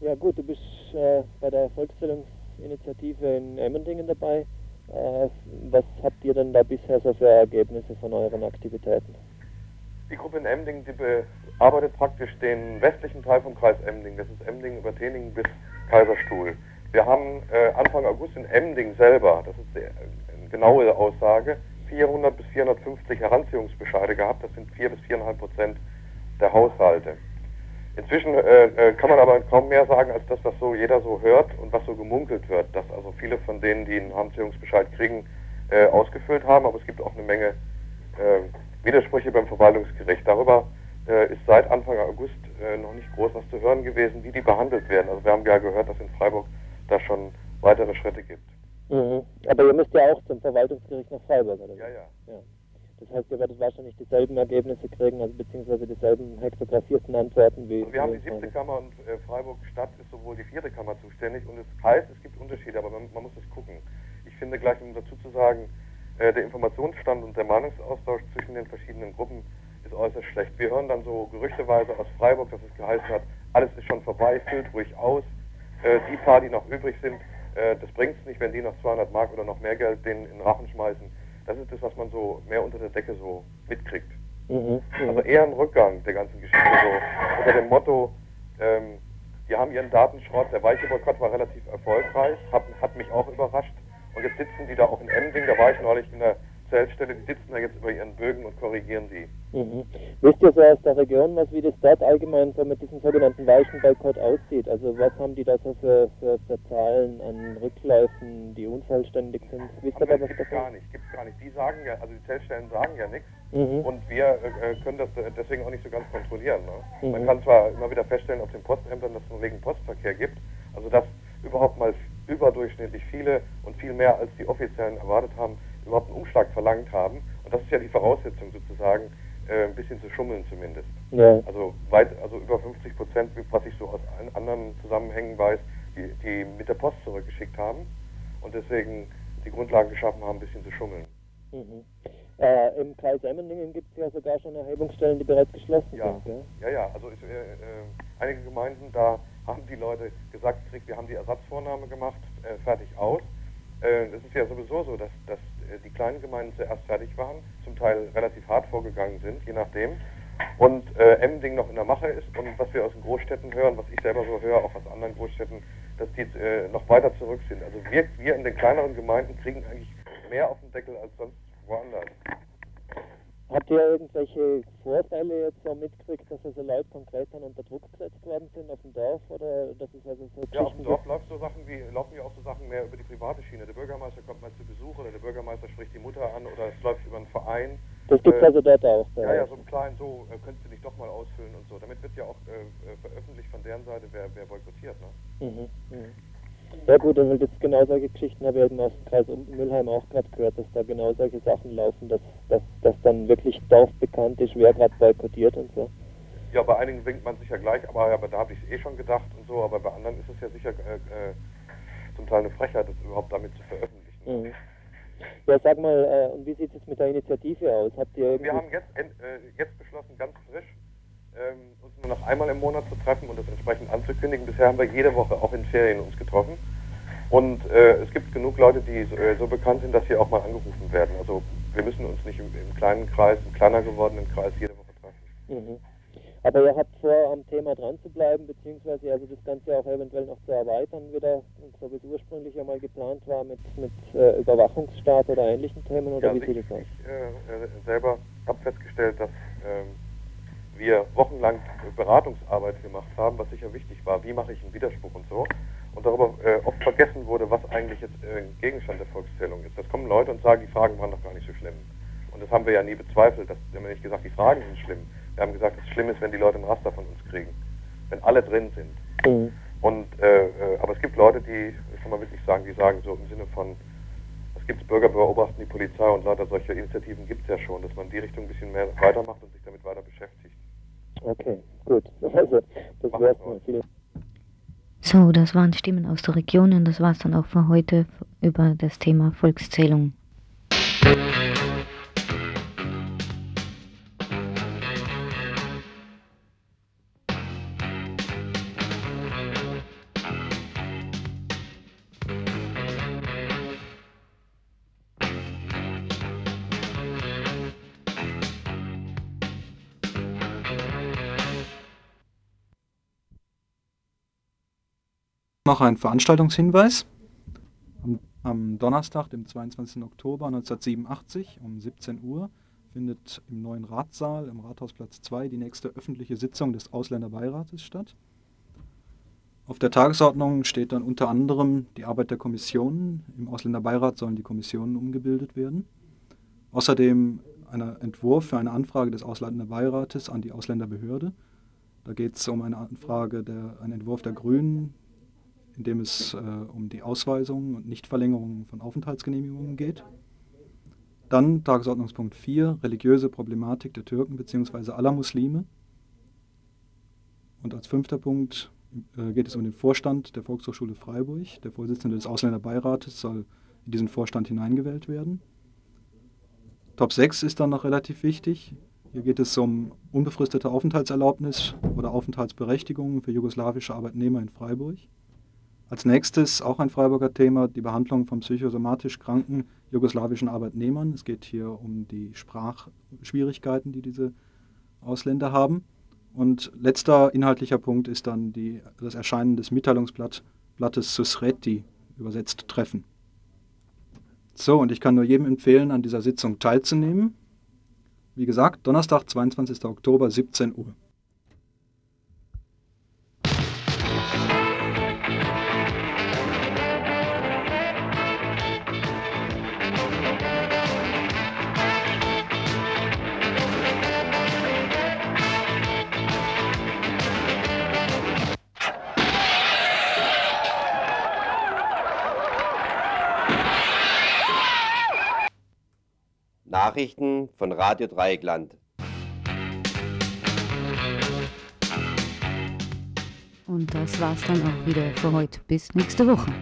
Ja gut, du bist äh, bei der Volkszählungsinitiative in Emmendingen dabei. Äh, was ihr denn da bisher so für Ergebnisse von euren Aktivitäten? Die Gruppe in Emding, die bearbeitet praktisch den westlichen Teil vom Kreis Emding. Das ist Emding über Teningen bis Kaiserstuhl. Wir haben äh, Anfang August in Emding selber, das ist sehr, eine genaue Aussage, 400 bis 450 Heranziehungsbescheide gehabt. Das sind 4 bis 4,5 Prozent der Haushalte. Inzwischen äh, äh, kann man aber kaum mehr sagen als das, was so jeder so hört und was so gemunkelt wird, dass also viele von denen, die einen Heranziehungsbescheid kriegen, äh, ausgefüllt haben, aber es gibt auch eine Menge äh, Widersprüche beim Verwaltungsgericht. Darüber äh, ist seit Anfang August äh, noch nicht groß was zu hören gewesen, wie die behandelt werden. Also wir haben ja gehört, dass in Freiburg da schon weitere Schritte gibt. Mhm. Aber ihr müsst ja auch zum Verwaltungsgericht nach Freiburg, oder? Ja, ja. ja. Das heißt, ihr werdet wahrscheinlich dieselben Ergebnisse kriegen, also beziehungsweise dieselben hektografierten Antworten wie. Also wir haben die siebte. Kammer und äh, Freiburg Stadt ist sowohl die vierte Kammer zuständig und es heißt, es gibt Unterschiede, aber man, man muss es gucken. Ich finde gleich, um dazu zu sagen, äh, der Informationsstand und der Meinungsaustausch zwischen den verschiedenen Gruppen ist äußerst schlecht. Wir hören dann so gerüchteweise aus Freiburg, dass es geheißen hat, alles ist schon vorbei, füllt ruhig aus. Äh, die paar, die noch übrig sind, äh, das bringt es nicht, wenn die noch 200 Mark oder noch mehr Geld denen in den Rachen schmeißen. Das ist das, was man so mehr unter der Decke so mitkriegt. Mhm. Also eher ein Rückgang der ganzen Geschichte, so unter dem Motto, ähm, die haben ihren Datenschrott, der weiche Boykott war relativ erfolgreich, hat, hat mich auch überrascht. Und jetzt sitzen die da auch in Emding, da war ich neulich in der Zeltstelle, die sitzen da jetzt über ihren Bögen und korrigieren die. Mhm. Wisst ihr so aus der Region, was wie das dort allgemein so mit diesem sogenannten weichen Boykott aussieht? Also was haben die da so für, für, für Zahlen an Rückläufen, die unvollständig sind? Wisst ihr da was gibt's gar nicht, gibt's gar nicht. Die sagen ja, also die Zeltstellen sagen ja nichts Mhm. und wir äh, können das äh, deswegen auch nicht so ganz kontrollieren. Ne? Mhm. Man kann zwar immer wieder feststellen auf den Postämtern, dass es einen regen Postverkehr gibt, also dass überhaupt mal überdurchschnittlich viele und viel mehr als die Offiziellen erwartet haben, überhaupt einen Umschlag verlangt haben. Und das ist ja die Voraussetzung sozusagen, äh, ein bisschen zu schummeln zumindest. Ja. Also weit, also über 50 Prozent, was ich so aus an- anderen Zusammenhängen weiß, die, die mit der Post zurückgeschickt haben und deswegen die Grundlagen geschaffen haben, ein bisschen zu schummeln. Mhm. Äh, Im Kreis Emmendingen gibt es ja sogar schon Erhebungsstellen, die bereits geschlossen Ja, sind. Gell? ja, ja. Also ist, äh, äh, einige Gemeinden, da haben die Leute gesagt, gekriegt, wir haben die Ersatzvornahme gemacht, äh, fertig aus. Äh, es ist ja sowieso so, dass, dass äh, die kleinen Gemeinden zuerst fertig waren, zum Teil relativ hart vorgegangen sind, je nachdem. Und äh, Emmending noch in der Mache ist und was wir aus den Großstädten hören, was ich selber so höre, auch aus anderen Großstädten, dass die äh, noch weiter zurück sind. Also wir, wir in den kleineren Gemeinden kriegen eigentlich mehr auf den Deckel als sonst woanders. Habt ihr irgendwelche Vorfälle jetzt so mitgekriegt, dass also Leute konkret dann unter Druck gesetzt worden sind auf dem Dorf oder dass es also so Ja, auf dem Dorf gibt? läuft so Sachen wie, laufen ja auch so Sachen mehr über die private Schiene. Der Bürgermeister kommt mal zu Besuch oder der Bürgermeister spricht die Mutter an oder es läuft über einen Verein. Das gibt's also dort auch Ja, ja, so im Kleinen so, äh, könntest du dich doch mal ausfüllen und so. Damit wird ja auch äh, äh, veröffentlicht von deren Seite, wer, wer boykottiert, ne? Mhm. Mhm. Ja gut, weil das genau solche Geschichten habe ich eben aus dem Kreis Mülheim auch gerade gehört, dass da genau solche Sachen laufen, dass, dass, dass dann wirklich dorfbekannt ist, wer gerade boykottiert und so. Ja, bei einigen winkt man sich ja gleich, aber, aber da habe ich es eh schon gedacht und so, aber bei anderen ist es ja sicher äh, äh, zum Teil eine Frechheit, das überhaupt damit zu veröffentlichen. Mhm. Ja, sag mal, äh, und wie sieht es mit der Initiative aus? Habt ihr. Wir haben jetzt, äh, jetzt beschlossen, ganz frisch, ähm, uns nur noch einmal im Monat zu treffen und das entsprechend anzukündigen. Bisher haben wir jede Woche, auch in Ferien, uns getroffen. Und äh, es gibt genug Leute, die so, äh, so bekannt sind, dass sie auch mal angerufen werden. Also wir müssen uns nicht im, im kleinen Kreis, im kleiner gewordenen Kreis jede Woche treffen. Mhm. Aber ihr habt vor, am Thema dran zu bleiben, beziehungsweise also das Ganze auch eventuell noch zu erweitern wieder, so wie es ursprünglich einmal geplant war, mit, mit äh, Überwachungsstaat oder ähnlichen Themen, oder Ja, wie also sieht ich, es aus? ich äh, äh, selber habe festgestellt, dass ähm, wir wochenlang Beratungsarbeit gemacht haben, was sicher wichtig war. Wie mache ich einen Widerspruch und so. Und darüber äh, oft vergessen wurde, was eigentlich jetzt äh, Gegenstand der Volkszählung ist. Das kommen Leute und sagen, die Fragen waren doch gar nicht so schlimm. Und das haben wir ja nie bezweifelt. Das, wir haben ja nicht gesagt, die Fragen sind schlimm. Wir haben gesagt, es schlimm ist, wenn die Leute ein Raster von uns kriegen. Wenn alle drin sind. Mhm. Und, äh, äh, aber es gibt Leute, die, das kann man wirklich sagen, die sagen so im Sinne von, es gibt Bürger beobachten die Polizei und lauter solche Initiativen gibt es ja schon, dass man in die Richtung ein bisschen mehr weitermacht und sich damit weiter beschäftigt. Okay, gut. Also, das. Vielen So, das waren Stimmen aus der Region und das war's dann auch für heute über das Thema Volkszählung. Noch ein Veranstaltungshinweis. Am, am Donnerstag, dem 22. Oktober 1987 um 17 Uhr findet im neuen Ratssaal im Rathausplatz 2 die nächste öffentliche Sitzung des Ausländerbeirates statt. Auf der Tagesordnung steht dann unter anderem die Arbeit der Kommissionen. Im Ausländerbeirat sollen die Kommissionen umgebildet werden. Außerdem ein Entwurf für eine Anfrage des Ausländerbeirates an die Ausländerbehörde. Da geht es um eine Anfrage, der, einen Entwurf der Grünen, in dem es äh, um die Ausweisung und Nichtverlängerung von Aufenthaltsgenehmigungen geht. Dann Tagesordnungspunkt 4, religiöse Problematik der Türken bzw. aller Muslime. Und als fünfter Punkt äh, geht es um den Vorstand der Volkshochschule Freiburg. Der Vorsitzende des Ausländerbeirates soll in diesen Vorstand hineingewählt werden. Top 6 ist dann noch relativ wichtig. Hier geht es um unbefristete Aufenthaltserlaubnis oder Aufenthaltsberechtigung für jugoslawische Arbeitnehmer in Freiburg. Als nächstes auch ein Freiburger Thema, die Behandlung von psychosomatisch kranken jugoslawischen Arbeitnehmern. Es geht hier um die Sprachschwierigkeiten, die diese Ausländer haben. Und letzter inhaltlicher Punkt ist dann die, das Erscheinen des Mitteilungsblattes Susreti, übersetzt Treffen. So, und ich kann nur jedem empfehlen, an dieser Sitzung teilzunehmen. Wie gesagt, Donnerstag, 22. Oktober, 17 Uhr. Nachrichten von Radio Dreieckland. Und das war's dann auch wieder für heute. Bis nächste Woche.